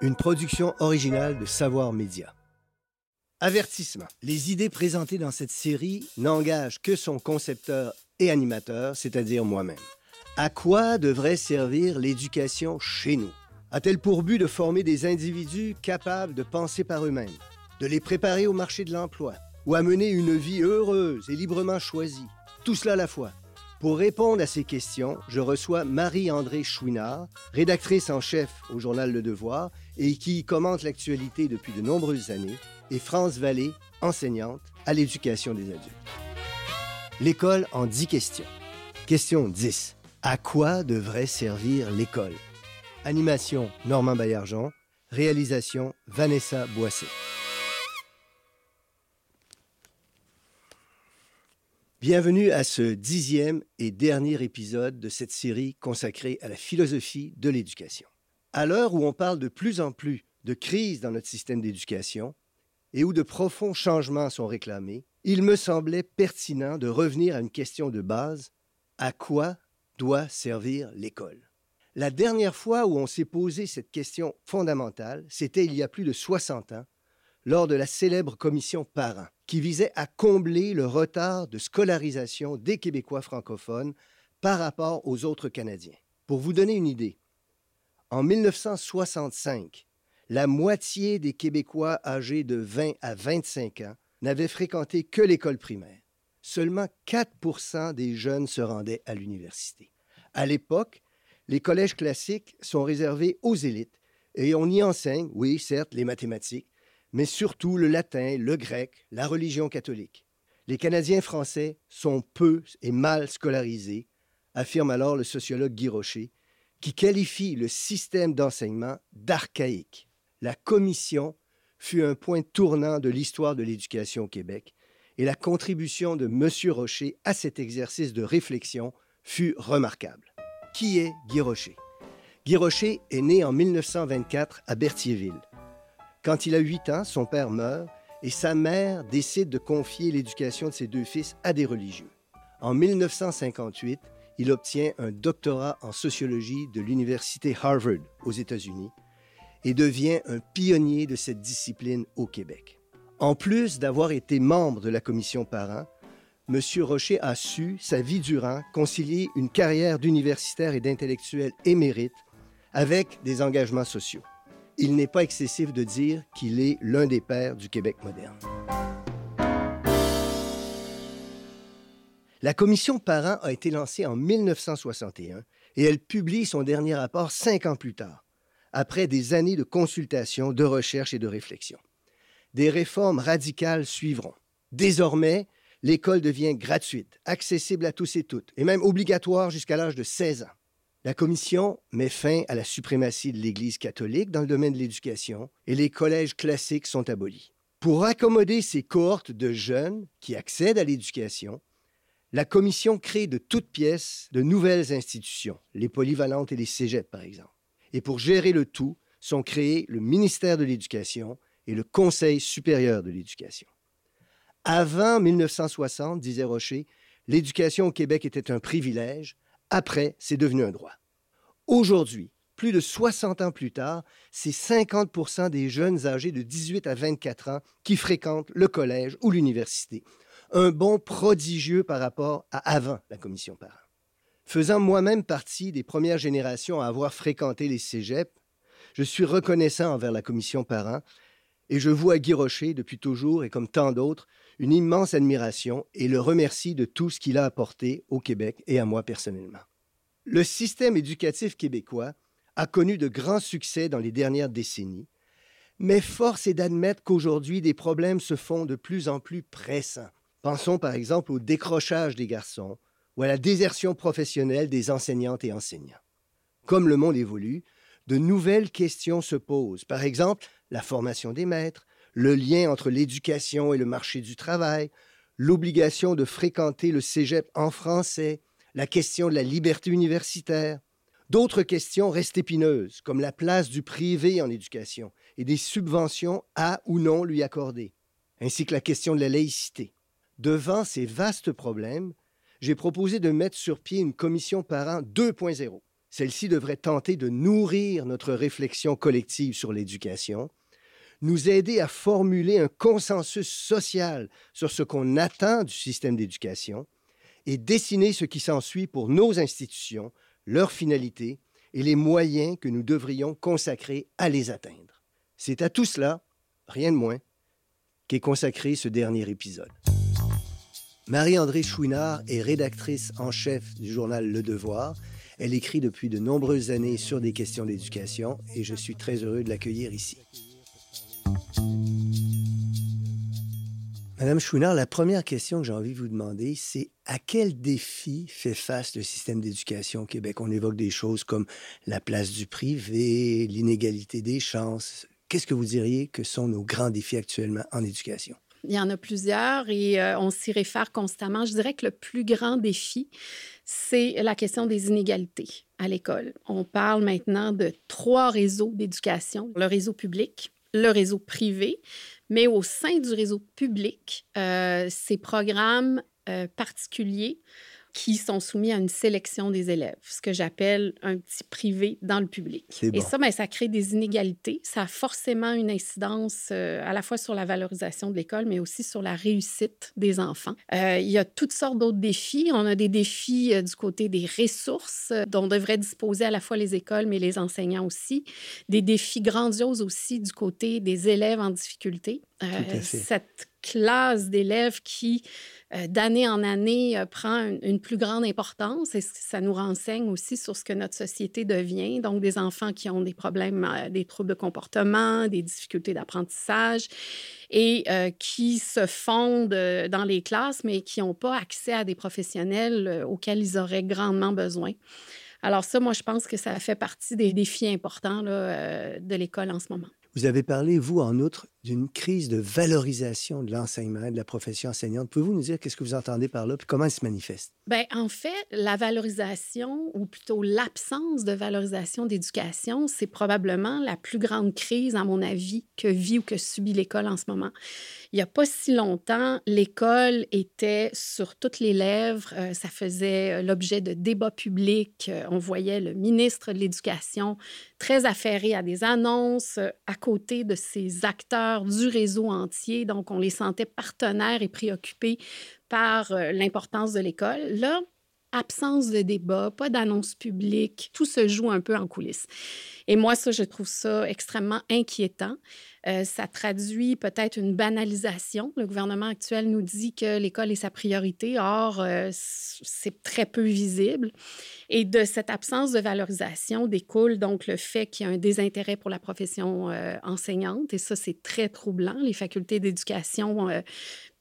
une production originale de Savoir Média. Avertissement. Les idées présentées dans cette série n'engagent que son concepteur et animateur, c'est-à-dire moi-même. À quoi devrait servir l'éducation chez nous? A-t-elle pour but de former des individus capables de penser par eux-mêmes, de les préparer au marché de l'emploi ou à mener une vie heureuse et librement choisie? Tout cela à la fois. Pour répondre à ces questions, je reçois Marie-André Chouinard, rédactrice en chef au journal Le Devoir et qui commente l'actualité depuis de nombreuses années, et France Vallée, enseignante à l'éducation des adultes. L'école en 10 questions. Question 10. À quoi devrait servir l'école? Animation Normand Baillargeon. Réalisation Vanessa Boissé. Bienvenue à ce dixième et dernier épisode de cette série consacrée à la philosophie de l'éducation. À l'heure où on parle de plus en plus de crise dans notre système d'éducation et où de profonds changements sont réclamés, il me semblait pertinent de revenir à une question de base. À quoi doit servir l'école? La dernière fois où on s'est posé cette question fondamentale, c'était il y a plus de 60 ans, lors de la célèbre commission Parents qui visait à combler le retard de scolarisation des Québécois francophones par rapport aux autres Canadiens. Pour vous donner une idée, en 1965, la moitié des Québécois âgés de 20 à 25 ans n'avaient fréquenté que l'école primaire. Seulement 4 des jeunes se rendaient à l'université. À l'époque, les collèges classiques sont réservés aux élites et on y enseigne, oui, certes, les mathématiques, mais surtout le latin, le grec, la religion catholique. Les Canadiens français sont peu et mal scolarisés, affirme alors le sociologue Guy Rocher, qui qualifie le système d'enseignement d'archaïque. La commission fut un point tournant de l'histoire de l'éducation au Québec, et la contribution de M. Rocher à cet exercice de réflexion fut remarquable. Qui est Guy Rocher? Guy Rocher est né en 1924 à Berthierville. Quand il a 8 ans, son père meurt et sa mère décide de confier l'éducation de ses deux fils à des religieux. En 1958, il obtient un doctorat en sociologie de l'Université Harvard aux États-Unis et devient un pionnier de cette discipline au Québec. En plus d'avoir été membre de la commission parents, M. Rocher a su, sa vie durant, concilier une carrière d'universitaire et d'intellectuel émérite avec des engagements sociaux il n'est pas excessif de dire qu'il est l'un des pères du Québec moderne. La commission Parents a été lancée en 1961 et elle publie son dernier rapport cinq ans plus tard, après des années de consultation, de recherche et de réflexion. Des réformes radicales suivront. Désormais, l'école devient gratuite, accessible à tous et toutes, et même obligatoire jusqu'à l'âge de 16 ans. La Commission met fin à la suprématie de l'Église catholique dans le domaine de l'éducation et les collèges classiques sont abolis. Pour accommoder ces cohortes de jeunes qui accèdent à l'éducation, la Commission crée de toutes pièces de nouvelles institutions, les polyvalentes et les cégeps par exemple. Et pour gérer le tout, sont créés le ministère de l'Éducation et le Conseil supérieur de l'Éducation. Avant 1960, disait Rocher, l'éducation au Québec était un privilège, après, c'est devenu un droit. Aujourd'hui, plus de 60 ans plus tard, c'est 50% des jeunes âgés de 18 à 24 ans qui fréquentent le collège ou l'université. Un bond prodigieux par rapport à avant la commission parents. Faisant moi-même partie des premières générations à avoir fréquenté les cégeps, je suis reconnaissant envers la commission parents et je vois Guy Rocher depuis toujours et comme tant d'autres une immense admiration et le remercie de tout ce qu'il a apporté au Québec et à moi personnellement. Le système éducatif québécois a connu de grands succès dans les dernières décennies, mais force est d'admettre qu'aujourd'hui des problèmes se font de plus en plus pressants. Pensons par exemple au décrochage des garçons ou à la désertion professionnelle des enseignantes et enseignants. Comme le monde évolue, de nouvelles questions se posent. Par exemple, la formation des maîtres, le lien entre l'éducation et le marché du travail, l'obligation de fréquenter le cégep en français, la question de la liberté universitaire. D'autres questions restent épineuses, comme la place du privé en éducation et des subventions à ou non lui accorder, ainsi que la question de la laïcité. Devant ces vastes problèmes, j'ai proposé de mettre sur pied une commission parent 2.0 Celle-ci devrait tenter de nourrir notre réflexion collective sur l'éducation, nous aider à formuler un consensus social sur ce qu'on attend du système d'éducation et dessiner ce qui s'ensuit pour nos institutions, leurs finalités et les moyens que nous devrions consacrer à les atteindre. C'est à tout cela, rien de moins, qu'est consacré ce dernier épisode. Marie-André Chouinard est rédactrice en chef du journal Le Devoir. Elle écrit depuis de nombreuses années sur des questions d'éducation et je suis très heureux de l'accueillir ici. Madame Chouinard, la première question que j'ai envie de vous demander, c'est à quel défi fait face le système d'éducation au Québec? On évoque des choses comme la place du privé, l'inégalité des chances. Qu'est-ce que vous diriez que sont nos grands défis actuellement en éducation? Il y en a plusieurs et euh, on s'y réfère constamment. Je dirais que le plus grand défi, c'est la question des inégalités à l'école. On parle maintenant de trois réseaux d'éducation. Le réseau public, le réseau privé, mais au sein du réseau public, euh, ces programmes euh, particuliers qui sont soumis à une sélection des élèves, ce que j'appelle un petit privé dans le public. Et ça, bien, ça crée des inégalités. Ça a forcément une incidence euh, à la fois sur la valorisation de l'école, mais aussi sur la réussite des enfants. Euh, il y a toutes sortes d'autres défis. On a des défis euh, du côté des ressources dont devraient disposer à la fois les écoles, mais les enseignants aussi. Des défis grandioses aussi du côté des élèves en difficulté. Cette classe d'élèves qui euh, d'année en année, euh, prend une, plus grande importance et ça nous renseigne aussi sur ce que notre société devient. Donc, des enfants qui ont des problèmes, euh, des troubles de comportement, des difficultés d'apprentissage et qui se fondent dans les classes, mais qui n'ont pas accès à des professionnels auxquels ils auraient grandement besoin. Alors ça, moi, je pense que ça fait partie des défis importants de l'école en ce moment. Vous avez parlé, vous, en outre, d'une crise de valorisation de l'enseignement et de la profession enseignante. Pouvez-vous nous dire qu'est-ce que vous entendez par là et comment elle se manifeste? Bien, en fait, la valorisation, ou plutôt l'absence de valorisation d'éducation, c'est probablement la plus grande crise, à mon avis, que vit ou que subit l'école en ce moment. Il n'y a pas si longtemps, l'école était sur toutes les lèvres. Euh, ça faisait euh, l'objet de débats publics. Euh, on voyait le ministre de l'Éducation très affairé à des annonces à côté de ses acteurs du réseau entier. Donc, on les sentait partenaires et préoccupés par euh, l'importance de l'école. Là, absence de débat, pas d'annonce publique, tout se joue un peu en coulisses. Et moi, ça, je trouve ça extrêmement inquiétant. Euh, ça traduit peut-être une banalisation. Le gouvernement actuel nous dit que l'école est sa priorité, or, euh, c'est très peu visible. Et de cette absence de valorisation découle donc le fait qu'il y a un désintérêt pour la profession euh, enseignante, et ça, c'est très troublant. Les facultés d'éducation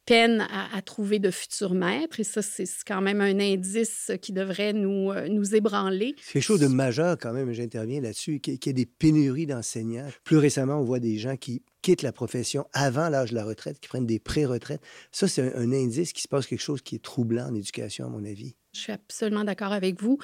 peine à, trouver de futurs maîtres. Et ça, c'est quand même un indice qui devrait nous, euh, nous ébranler. C'est quelque chose de majeur quand même, j'interviens là-dessus, qu'il y ait des pénuries d'enseignants. Plus récemment, on voit des gens qui quittent la profession avant l'âge de la retraite, qui prennent des pré-retraites. Ça, c'est un, indice qui se passe quelque chose qui est troublant en éducation, à mon avis. Je suis absolument d'accord avec vous.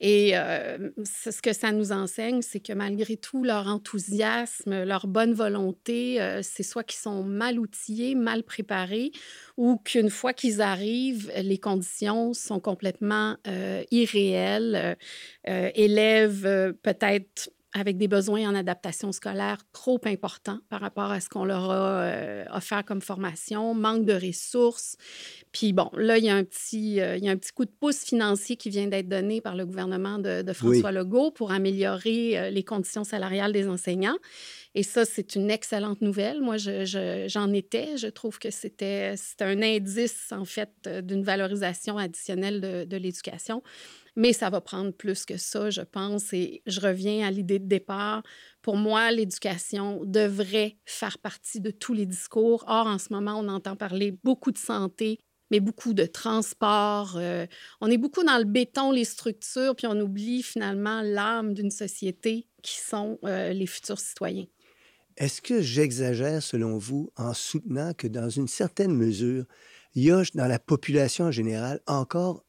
Et euh, ce que ça nous enseigne, c'est que malgré tout, leur enthousiasme, leur bonne volonté, euh, c'est soit qu'ils sont mal outillés, mal préparés, ou qu'une fois qu'ils arrivent, les conditions sont complètement euh, irréelles. élèves peut-être avec des besoins en adaptation scolaire trop importants par rapport à ce qu'on leur a euh, offert comme formation, manque de ressources. Puis bon, là, il y a un petit, euh, il y a un petit coup de pouce financier qui vient d'être donné par le gouvernement de, François Legault pour améliorer euh, les conditions salariales des enseignants. Et ça, c'est une excellente nouvelle. Moi, j'en étais. Je trouve que c'était un indice, en fait, d'une valorisation additionnelle de, de l'éducation. Mais ça va prendre plus que ça, je pense. Et je reviens à l'idée de départ. Pour moi, l'éducation devrait faire partie de tous les discours. Or, en ce moment, on entend parler beaucoup de santé, mais beaucoup de transport. Euh, on est beaucoup dans le béton, les structures, puis on oublie finalement l'âme d'une société qui sont euh, les futurs citoyens. Est-ce que j'exagère, selon vous, en soutenant que dans une certaine mesure, il y a dans la population en général encore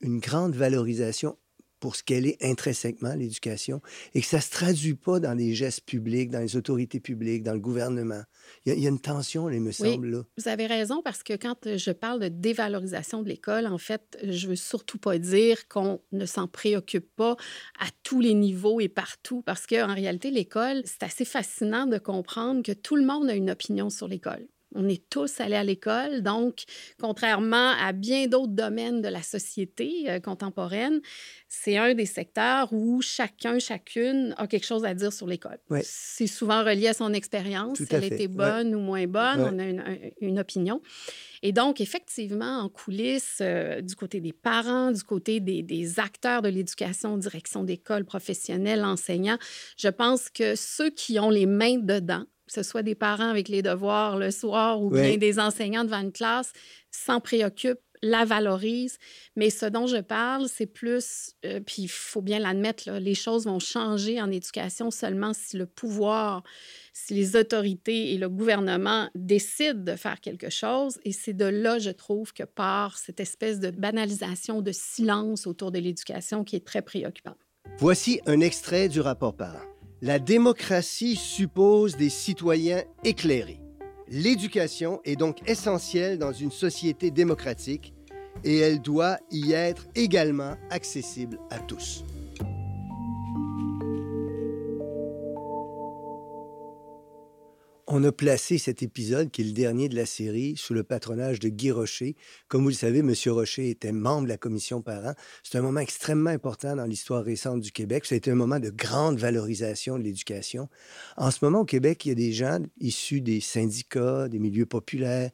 une grande valorisation pour ce qu'elle est intrinsèquement, l'éducation, et que ça ne se traduit pas dans les gestes publics, dans les autorités publiques, dans le gouvernement. Il y a, une tension, il me semble, là. Vous avez raison, parce que quand je parle de dévalorisation de l'école, en fait, je veux surtout pas dire qu'on ne s'en préoccupe pas à tous les niveaux et partout, parce qu'en réalité, l'école, c'est assez fascinant de comprendre que tout le monde a une opinion sur l'école. On est tous allés à l'école, donc contrairement à bien d'autres domaines de la société euh, contemporaine, c'est un des secteurs où chacun, chacune a quelque chose à dire sur l'école. C'est souvent relié à son expérience, si elle était bonne ou moins bonne, on a une, opinion. Et donc, effectivement, en coulisses, euh, du côté des parents, du côté des, des acteurs de l'éducation, direction d'école, professionnels, enseignants, je pense que ceux qui ont les mains dedans, que ce soit des parents avec les devoirs le soir ou bien des enseignants devant une classe, s'en préoccupent, la valorisent. Mais ce dont je parle, c'est plus, euh, puis il faut bien l'admettre, les choses vont changer en éducation seulement si le pouvoir, si les autorités et le gouvernement décident de faire quelque chose. Et c'est de là, je trouve, que part cette espèce de banalisation, de silence autour de l'éducation qui est très préoccupante. Voici un extrait du rapport parent. La démocratie suppose des citoyens éclairés. L'éducation est donc essentielle dans une société démocratique et elle doit y être également accessible à tous. On a placé cet épisode, qui est le dernier de la série, sous le patronage de Guy Rocher. Comme vous le savez, M. Rocher était membre de la commission parents. C'est un moment extrêmement important dans l'histoire récente du Québec. Ça a été un moment de grande valorisation de l'éducation. En ce moment, au Québec, il y a des gens issus des syndicats, des milieux populaires,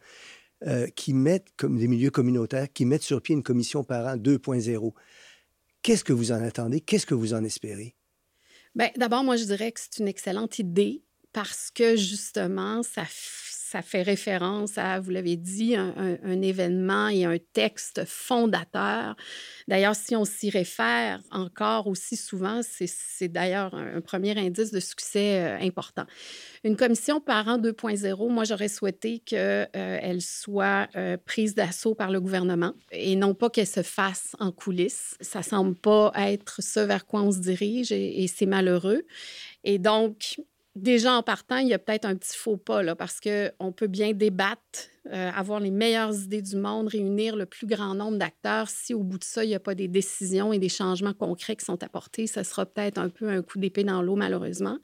euh, qui mettent, comme des milieux communautaires, qui mettent sur pied une commission parents 2.0. Qu'est-ce que vous en attendez? Qu'est-ce que vous en espérez? Bien, d'abord, moi, je dirais que c'est une excellente idée parce que justement, ça, fait référence à, vous l'avez dit, un, événement et un texte fondateur. D'ailleurs, si on s'y réfère encore aussi souvent, c'est d'ailleurs un, premier indice de succès euh, important. Une commission parent 2.0, moi, j'aurais souhaité qu'elle euh, soit euh, prise d'assaut par le gouvernement et non pas qu'elle se fasse en coulisses. Ça semble pas être ce vers quoi on se dirige et c'est malheureux. Et donc, déjà en partant, il y a peut-être un petit faux pas, là, parce qu'on peut bien débattre, euh, avoir les meilleures idées du monde, réunir le plus grand nombre d'acteurs. Si au bout de ça, il n'y a pas des décisions et des changements concrets qui sont apportés, ce sera peut-être un peu un coup d'épée dans l'eau, malheureusement.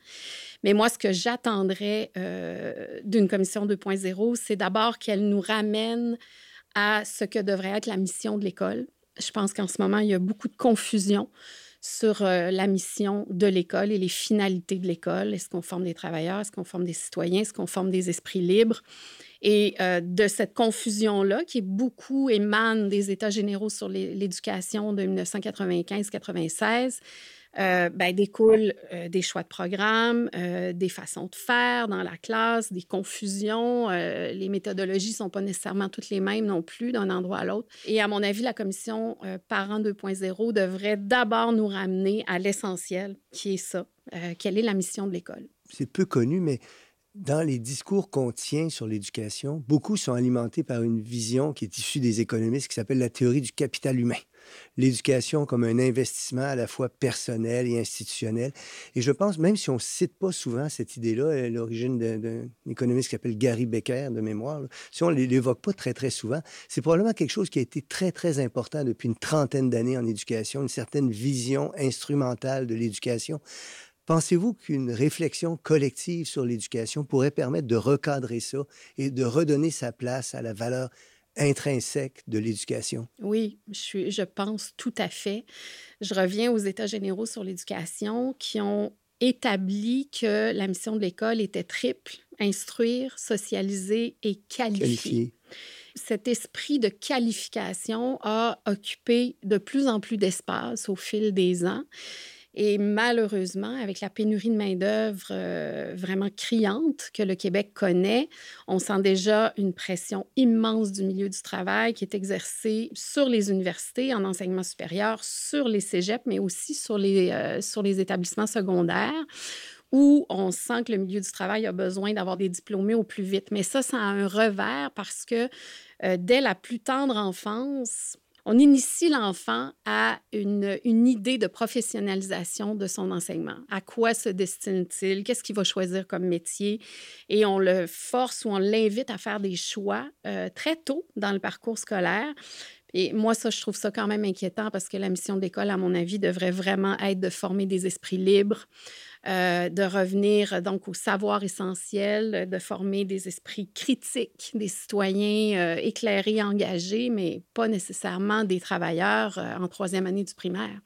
Mais moi, ce que j'attendrais euh, d'une commission 2.0, c'est d'abord qu'elle nous ramène à ce que devrait être la mission de l'école. Je pense qu'en ce moment, il y a beaucoup de confusion sur euh, la mission de l'école et les finalités de l'école. Est-ce qu'on forme des travailleurs? Est-ce qu'on forme des citoyens? Est-ce qu'on forme des esprits libres? Et euh, de cette confusion-là, qui beaucoup émane des États généraux sur l'éducation de 1995-96, euh, ben, découlent euh, des choix de programme, euh, des façons de faire dans la classe, des confusions. les méthodologies ne sont pas nécessairement toutes les mêmes non plus d'un endroit à l'autre. Et à mon avis, la commission Parents 2.0 devrait d'abord nous ramener à l'essentiel, qui est ça. quelle est la mission de l'école? C'est peu connu, mais dans les discours qu'on tient sur l'éducation, beaucoup sont alimentés par une vision qui est issue des économistes qui s'appelle la théorie du capital humain l'éducation comme un investissement à la fois personnel et institutionnel. Et je pense, même si on ne cite pas souvent cette idée-là, l'origine d'un économiste qui s'appelle Gary Becker, de mémoire, si on ne l'évoque pas très, très souvent, c'est probablement quelque chose qui a été très, très important depuis une trentaine d'années en éducation, une certaine vision instrumentale de l'éducation. Pensez-vous qu'une réflexion collective sur l'éducation pourrait permettre de recadrer ça et de redonner sa place à la valeur intrinsèque de l'éducation. Oui, je, je pense tout à fait. Je reviens aux États généraux sur l'éducation qui ont établi que la mission de l'école était triple, instruire, socialiser et qualifier. Cet esprit de qualification a occupé de plus en plus d'espace au fil des ans. Et malheureusement, avec la pénurie de main-d'œuvre euh, vraiment criante que le Québec connaît, on sent déjà une pression immense du milieu du travail qui est exercée sur les universités en enseignement supérieur, sur les cégeps, mais aussi sur les, euh, sur les établissements secondaires où on sent que le milieu du travail a besoin d'avoir des diplômés au plus vite. Mais ça, ça a un revers parce que euh, dès la plus tendre enfance, on initie l'enfant à une, une, idée de professionnalisation de son enseignement. À quoi se destine-t-il? Qu'est-ce qu'il va choisir comme métier? Et on le force ou on l'invite à faire des choix euh, très tôt dans le parcours scolaire. Et moi, ça, je trouve ça quand même inquiétant parce que la mission de l'école, à mon avis, devrait vraiment être de former des esprits libres, euh, de revenir donc au savoir essentiel, de former des esprits critiques, des citoyens euh, éclairés, engagés, mais pas nécessairement des travailleurs euh, en troisième année du primaire.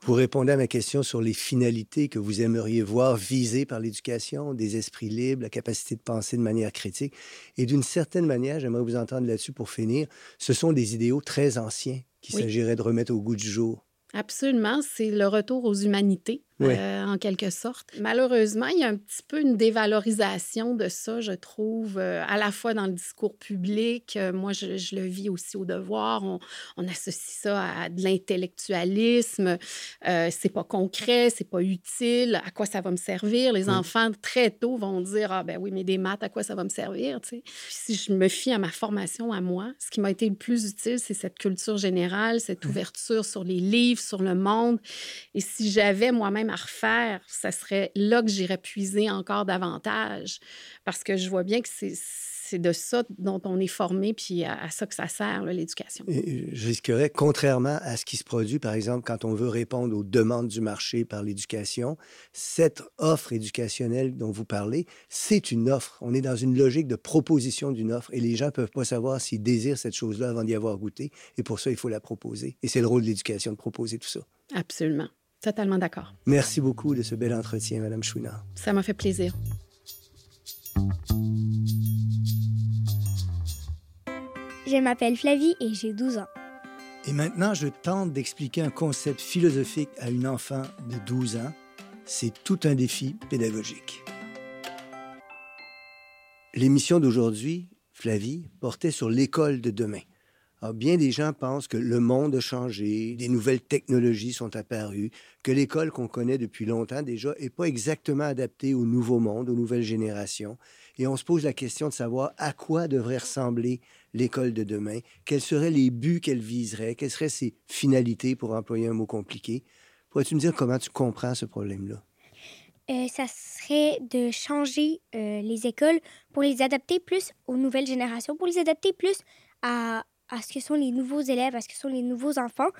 Vous répondez à ma question sur les finalités que vous aimeriez voir visées par l'éducation, des esprits libres, la capacité de penser de manière critique. Et d'une certaine manière, j'aimerais vous entendre là-dessus pour finir, ce sont des idéaux très anciens qu'il s'agirait de remettre au goût du jour. Absolument, c'est le retour aux humanités, euh, en quelque sorte. Malheureusement, il y a un petit peu une dévalorisation de ça, je trouve, euh, à la fois dans le discours public. Euh, moi, je, le vis aussi au devoir. On, associe ça à de l'intellectualisme. c'est pas concret, c'est pas utile. À quoi ça va me servir? Les enfants, très tôt, vont dire Ah, ben oui, mais des maths, à quoi ça va me servir? si je me fie à ma formation, à moi, ce qui m'a été le plus utile, c'est cette culture générale, cette ouverture sur les livres, sur le monde. Et si j'avais moi-même à refaire, ça serait là que j'irais puiser encore davantage. Parce que je vois bien que c'est c'est de ça dont on est formé, puis à, ça que ça sert, l'éducation. Je risquerais, contrairement à ce qui se produit, par exemple, quand on veut répondre aux demandes du marché par l'éducation, cette offre éducationnelle dont vous parlez, c'est une offre. On est dans une logique de proposition d'une offre et les gens ne peuvent pas savoir s'ils désirent cette chose-là avant d'y avoir goûté. Et pour ça, il faut la proposer. Et c'est le rôle de l'éducation de proposer tout ça. Absolument. Totalement d'accord. Merci beaucoup de ce bel entretien, Madame Chouinard. Ça m'a fait plaisir. Je m'appelle Flavie et j'ai 12 ans. Et maintenant, je tente d'expliquer un concept philosophique à une enfant de 12 ans. C'est tout un défi pédagogique. L'émission d'aujourd'hui, Flavie, portait sur l'école de demain. Alors, bien des gens pensent que le monde a changé, des nouvelles technologies sont apparues, que l'école qu'on connaît depuis longtemps déjà n'est pas exactement adaptée au nouveau monde, aux nouvelles générations. Et on se pose la question de savoir à quoi devrait ressembler l'école de demain, quels seraient les buts qu'elle viserait, quelles seraient ses finalités, pour employer un mot compliqué. Pourrais-tu me dire comment tu comprends ce problème-là? Euh, ça serait de changer euh, les écoles pour les adapter plus aux nouvelles générations, pour les adapter plus à, à ce que sont les nouveaux élèves, à ce que sont les nouveaux enfants,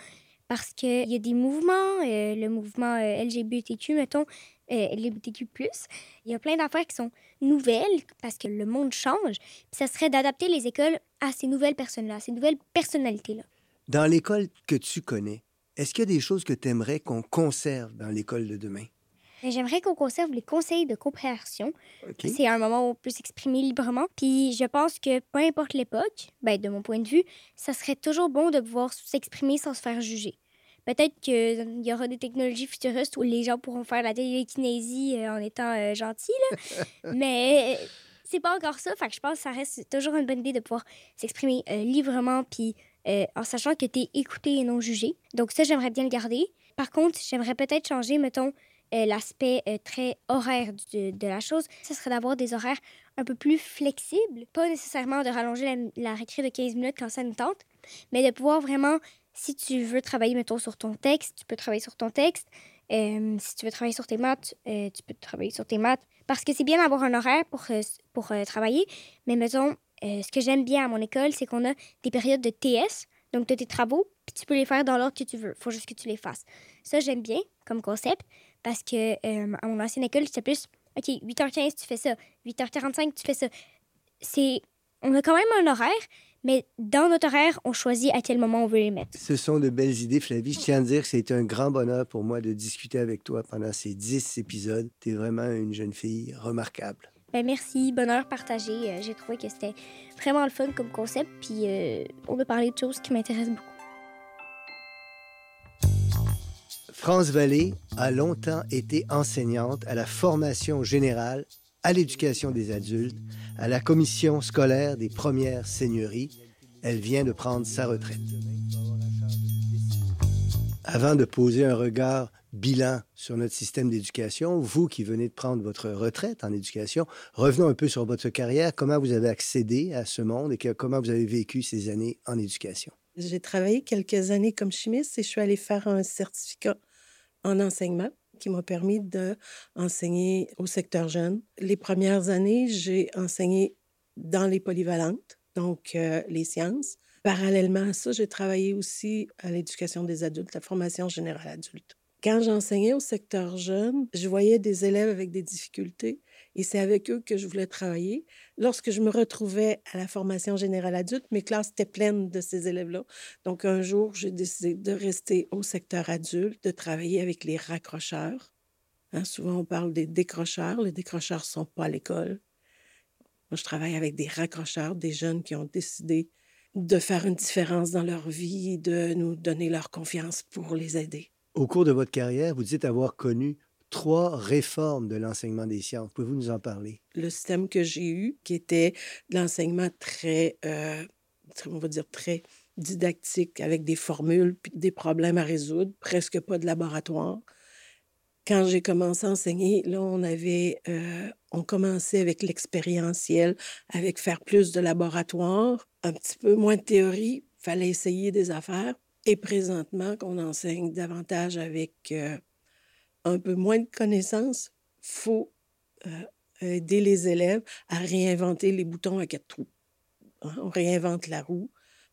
parce qu'il y a des mouvements, euh, le mouvement euh, LGBTQ, mettons, euh, LGBTQ+, il y a plein d'affaires qui sont nouvelles parce que le monde change. Ça serait d'adapter les écoles à ces nouvelles personnes-là, à ces nouvelles personnalités-là. Dans l'école que tu connais, est-ce qu'il y a des choses que tu aimerais qu'on conserve dans l'école de demain? J'aimerais qu'on conserve les conseils de compréhension. C'est un moment où on peut s'exprimer librement. Puis je pense que peu importe l'époque, ben, de mon point de vue, ça serait toujours bon de pouvoir s'exprimer sans se faire juger. Peut-être qu'il y aura des technologies futuristes où les gens pourront faire la télékinésie euh, en étant euh, gentils, mais c'est pas encore ça. Fait que je pense que ça reste toujours une bonne idée de pouvoir s'exprimer euh, librement puis en sachant que tu es écouté et non jugé. Donc ça, j'aimerais bien le garder. Par contre, j'aimerais peut-être changer, mettons, euh, l'aspect euh, très horaire de, la chose, ce serait d'avoir des horaires un peu plus flexibles. Pas nécessairement de rallonger la, récré de 15 minutes quand ça nous tente, mais de pouvoir vraiment, si tu veux travailler, mettons, sur ton texte, tu peux travailler sur ton texte. Euh, si tu veux travailler sur tes maths, tu peux travailler sur tes maths. Parce que c'est bien d'avoir un horaire pour, pour travailler, mais mettons, ce que j'aime bien à mon école, c'est qu'on a des périodes de TS, donc as tes travaux, puis tu peux les faire dans l'ordre que tu veux. Faut juste que tu les fasses. Ça, j'aime bien comme concept parce que euh, à mon ancienne école, c'était plus OK, 8h15, tu fais ça. 8h45, tu fais ça. C'est. On a quand même un horaire, mais dans notre horaire, on choisit à quel moment on veut les mettre. Ce sont de belles idées, Flavie. Je tiens à dire que c'est un grand bonheur pour moi de discuter avec toi pendant ces 10 épisodes. Tu es vraiment une jeune fille remarquable. Ben merci, bonheur partagé. Euh, j'ai trouvé que c'était vraiment le fun comme concept, puis euh, on a parlé de choses qui m'intéressent beaucoup. France Vallée a longtemps été enseignante à la formation générale, à l'éducation des adultes, à la commission scolaire des premières seigneuries. Elle vient de prendre sa retraite. Avant de poser un regard bilan sur notre système d'éducation, vous qui venez de prendre votre retraite en éducation, revenons un peu sur votre carrière, comment vous avez accédé à ce monde et comment vous avez vécu ces années en éducation. J'ai travaillé quelques années comme chimiste et je suis allée faire un certificat en enseignement qui m'a permis d'enseigner au secteur jeune. Les premières années, j'ai enseigné dans les polyvalentes, donc euh, les sciences. Parallèlement à ça, j'ai travaillé aussi à l'éducation des adultes, la formation générale adulte. Quand j'enseignais au secteur jeune, je voyais des élèves avec des difficultés et c'est avec eux que je voulais travailler. Lorsque je me retrouvais à la formation générale adulte, mes classes étaient pleines de ces élèves-là. Donc un jour, j'ai décidé de rester au secteur adulte, de travailler avec les raccrocheurs. Hein, souvent, on parle des décrocheurs. Les décrocheurs ne sont pas à l'école. Moi, je travaille avec des raccrocheurs, des jeunes qui ont décidé de faire une différence dans leur vie, de nous donner leur confiance pour les aider. Au cours de votre carrière, vous dites avoir connu trois réformes de l'enseignement des sciences. Pouvez-vous nous en parler? Le système que j'ai eu, qui était l'enseignement très, euh, on va dire, très didactique, avec des formules, puis des problèmes à résoudre, presque pas de laboratoire. Quand j'ai commencé à enseigner, là, on avait, euh, on commençait avec l'expérientiel, avec faire plus de laboratoire, un petit peu moins de théorie, fallait essayer des affaires. Et présentement, qu'on enseigne davantage avec euh, un peu moins de connaissances, faut euh, aider les élèves à réinventer les boutons à quatre trous. Hein. On réinvente la roue.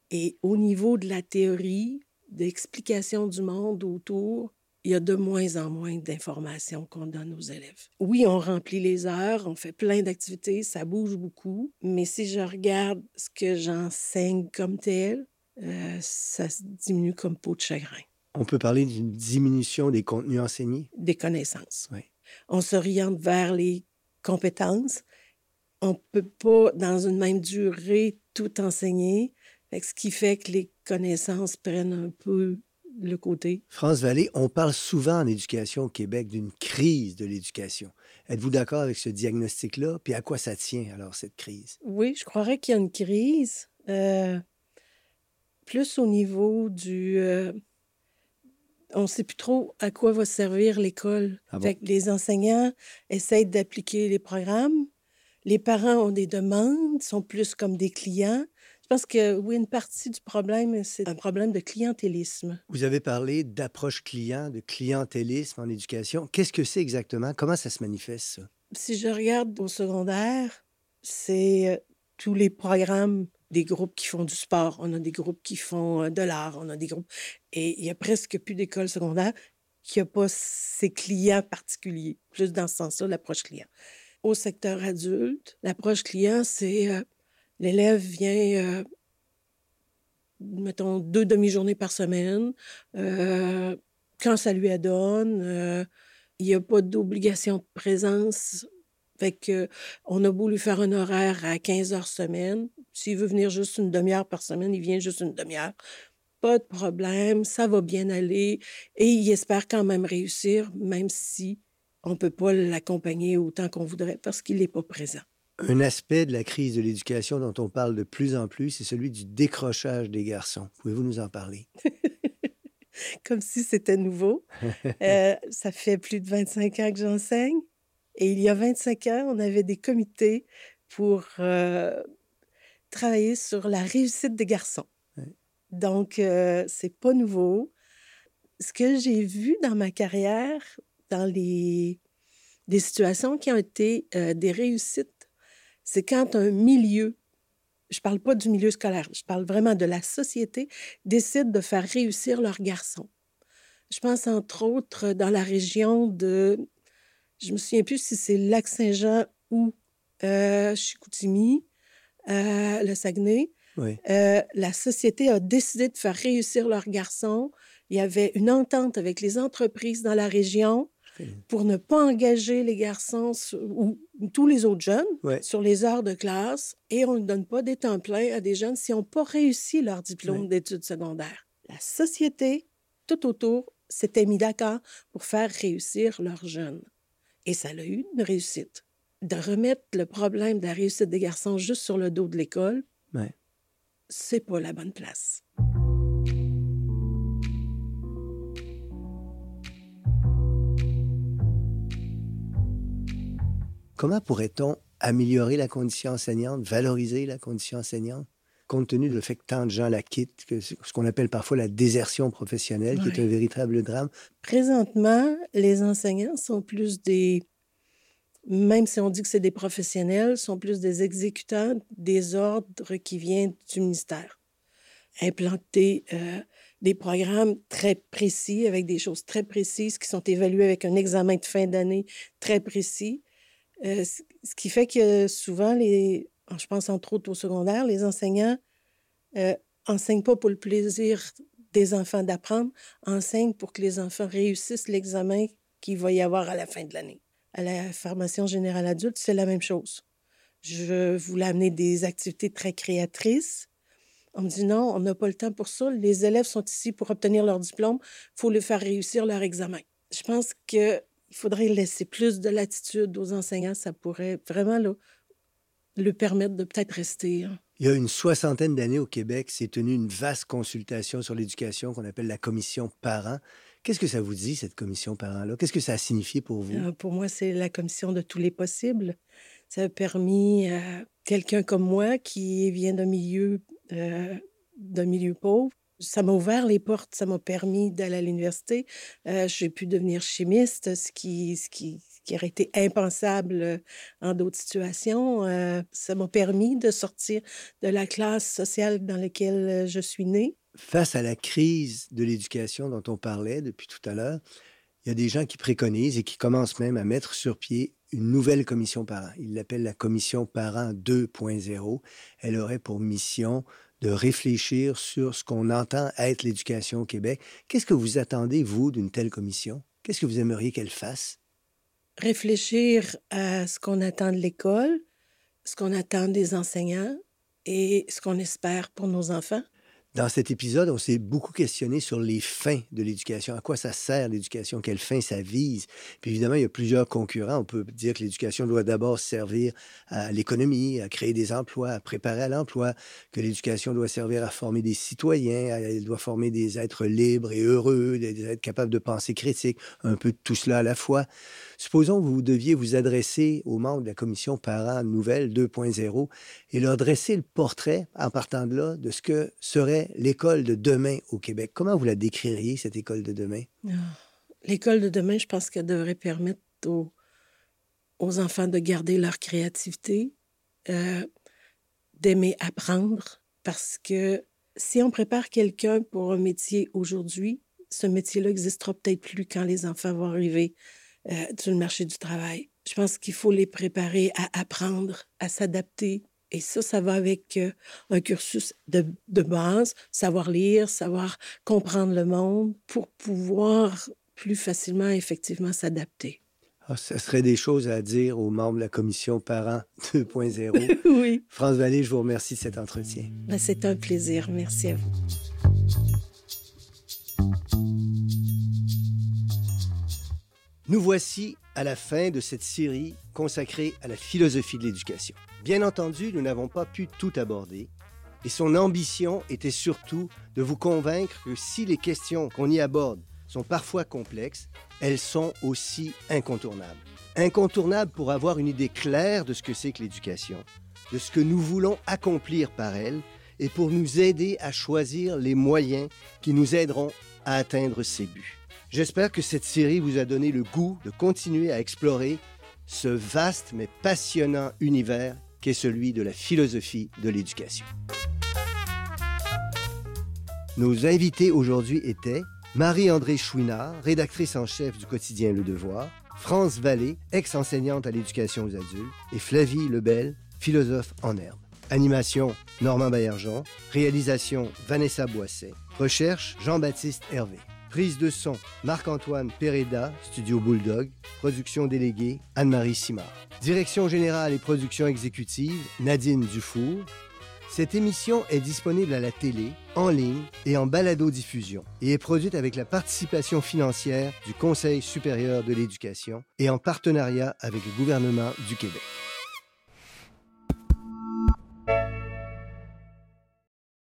Et au niveau de la théorie, d'explication du monde autour, il y a de moins en moins d'informations qu'on donne aux élèves. Oui, on remplit les heures, on fait plein d'activités, ça bouge beaucoup, mais si je regarde ce que j'enseigne comme tel, euh, ça se diminue comme peau de chagrin. On peut parler d'une diminution des contenus enseignés? Des connaissances. Oui. On s'oriente vers les compétences. On ne peut pas, dans une même durée, tout enseigner. Ce qui fait que les connaissances prennent un peu le côté. France Vallée, on parle souvent en éducation au Québec d'une crise de l'éducation. Êtes-vous d'accord avec ce diagnostic-là? Puis à quoi ça tient alors, cette crise? Oui, je croirais qu'il y a une crise. Euh, plus au niveau du... Euh, on ne sait plus trop à quoi va servir l'école. Ah les enseignants essayent d'appliquer les programmes. Les parents ont des demandes, sont plus comme des clients. Je pense que oui, une partie du problème, c'est un problème de clientélisme. Vous avez parlé d'approche client, de clientélisme en éducation. Qu'est-ce que c'est exactement? Comment ça se manifeste, ça? Si je regarde au secondaire, c'est euh, tous les programmes des groupes qui font du sport, on a des groupes qui font euh, de l'art, on a des groupes. Et il y a presque plus d'écoles secondaires qui n'ont pas ces clients particuliers. Plus dans ce sens-là, l'approche client. Au secteur adulte, l'approche client, c'est euh, l'élève vient, euh, mettons, deux demi-journées par semaine. quand ça lui adonne, il n'y a pas d'obligation de présence fait que on a beau lui faire un horaire à 15 heures semaine. S'il veut venir juste une demi-heure par semaine, il vient juste une demi-heure. Pas de problème, ça va bien aller. Et il espère quand même réussir, même si on ne peut pas l'accompagner autant qu'on voudrait parce qu'il n'est pas présent. Un aspect de la crise de l'éducation dont on parle de plus en plus, c'est celui du décrochage des garçons. Pouvez-vous nous en parler? Comme si c'était nouveau. Euh, ça fait plus de 25 ans que j'enseigne. Et il y a 25 ans, on avait des comités pour euh, travailler sur la réussite des garçons. Donc, euh, c'est pas nouveau. Ce que j'ai vu dans ma carrière, dans les des situations qui ont été euh, des réussites, c'est quand un milieu, je parle pas du milieu scolaire, je parle vraiment de la société, décide de faire réussir leurs garçons. Je pense entre autres dans la région de je me souviens plus si c'est Lac-Saint-Jean ou euh, Chicoutimi, euh, le Saguenay. Euh, la société a décidé de faire réussir leurs garçons. Il y avait une entente avec les entreprises dans la région pour ne pas engager les garçons ou tous les autres jeunes sur les heures de classe et on ne donne pas des temps pleins à des jeunes si n'ont pas réussi leur diplôme d'études secondaires. La société, tout autour, s'était mis d'accord pour faire réussir leurs jeunes. Et ça a eu une réussite. De remettre le problème de la réussite des garçons juste sur le dos de l'école, ouais. c'est pas la bonne place. Comment pourrait-on améliorer la condition enseignante, valoriser la condition enseignante? Compte tenu du fait que tant de gens la quittent, que ce qu'on appelle parfois la désertion professionnelle, qui est un véritable drame? Présentement, les enseignants sont plus des, même si on dit que c'est des professionnels, sont plus des exécutants des ordres qui viennent du ministère. Implanter euh, des programmes très précis avec des choses très précises qui sont évaluées avec un examen de fin d'année très précis. Euh, ce qui fait que souvent, les, je pense entre autres au secondaire, les enseignants euh, enseignent pas pour le plaisir des enfants d'apprendre, enseignent pour que les enfants réussissent l'examen qu'il va y avoir à la fin de l'année. À la formation générale adulte, c'est la même chose. Je voulais amener des activités très créatrices. On me dit non, on n'a pas le temps pour ça. Les élèves sont ici pour obtenir leur diplôme. Il faut les faire réussir leur examen. Je pense qu'il faudrait laisser plus de latitude aux enseignants. Ça pourrait vraiment là, le permettre de peut-être rester. Hein. Il y a une soixantaine d'années au Québec, s'est tenue une vaste consultation sur l'éducation qu'on appelle la commission parents. Qu'est-ce que ça vous dit, cette commission parents-là? Qu'est-ce que ça a signifié pour vous? Euh, pour moi, c'est la commission de tous les possibles. Ça a permis à quelqu'un comme moi qui vient d'un milieu, euh, d'un milieu pauvre, ça m'a ouvert les portes, ça m'a permis d'aller à l'université. Euh, j'ai pu devenir chimiste, ce qui, ce qui, qui aurait été impensable euh, en d'autres situations. Euh, ça m'a permis de sortir de la classe sociale dans laquelle euh, je suis née. Face à la crise de l'éducation dont on parlait depuis tout à l'heure, il y a des gens qui préconisent et qui commencent même à mettre sur pied une nouvelle commission parents. Ils l'appellent la commission parents 2.0. Elle aurait pour mission de réfléchir sur ce qu'on entend être l'éducation au Québec. Qu'est-ce que vous attendez, vous, d'une telle commission? Qu'est-ce que vous aimeriez qu'elle fasse? Réfléchir à ce qu'on attend de l'école, ce qu'on attend des enseignants et ce qu'on espère pour nos enfants. Dans cet épisode, on s'est beaucoup questionné sur les fins de l'éducation. À quoi ça sert l'éducation? Quelle fin ça vise? Puis évidemment, il y a plusieurs concurrents. On peut dire que l'éducation doit d'abord servir à l'économie, à créer des emplois, à préparer à l'emploi, que l'éducation doit servir à former des citoyens, elle doit former des êtres libres et heureux, des êtres capables de penser critique, un peu tout cela à la fois. Supposons que vous deviez vous adresser aux membres de la commission parents nouvelle 2.0 et leur dresser le portrait, en partant de là, de ce que serait l'école de demain au Québec? Comment vous la décririez, cette école de demain? Ah, l'école de demain, je pense qu'elle devrait permettre aux, enfants de garder leur créativité, euh, d'aimer apprendre, parce que si on prépare quelqu'un pour un métier aujourd'hui, ce métier-là n'existera peut-être plus quand les enfants vont arriver euh, sur le marché du travail. Je pense qu'il faut les préparer à apprendre, à s'adapter. Et ça, ça va avec euh, un cursus de, de, base, savoir lire, savoir comprendre le monde pour pouvoir plus facilement, effectivement, s'adapter. Ah, ça serait des choses à dire aux membres de la commission Parents 2.0. oui. France Vallée, je vous remercie de cet entretien. Ben, c'est un plaisir. Merci à vous. Nous voici à la fin de cette série consacrée à la philosophie de l'éducation. Bien entendu, nous n'avons pas pu tout aborder, et son ambition était surtout de vous convaincre que si les questions qu'on y aborde sont parfois complexes, elles sont aussi incontournables. Incontournables pour avoir une idée claire de ce que c'est que l'éducation, de ce que nous voulons accomplir par elle, et pour nous aider à choisir les moyens qui nous aideront à atteindre ces buts. J'espère que cette série vous a donné le goût de continuer à explorer ce vaste mais passionnant univers qu'est celui de la philosophie de l'éducation. Nos invités aujourd'hui étaient Marie-André Chouinard, rédactrice en chef du quotidien Le Devoir, France Vallée, ex-enseignante à l'éducation aux adultes, et Flavie Lebel, philosophe en herbe. Animation Normand Baillargeon, réalisation Vanessa Boisset, recherche Jean-Baptiste Hervé. Prise de son, Marc-Antoine Pereda, Studio Bulldog. Production déléguée, Anne-Marie Simard. Direction générale et production exécutive, Nadine Dufour. Cette émission est disponible à la télé, en ligne et en balado-diffusion et est produite avec la participation financière du Conseil supérieur de l'éducation et en partenariat avec le gouvernement du Québec.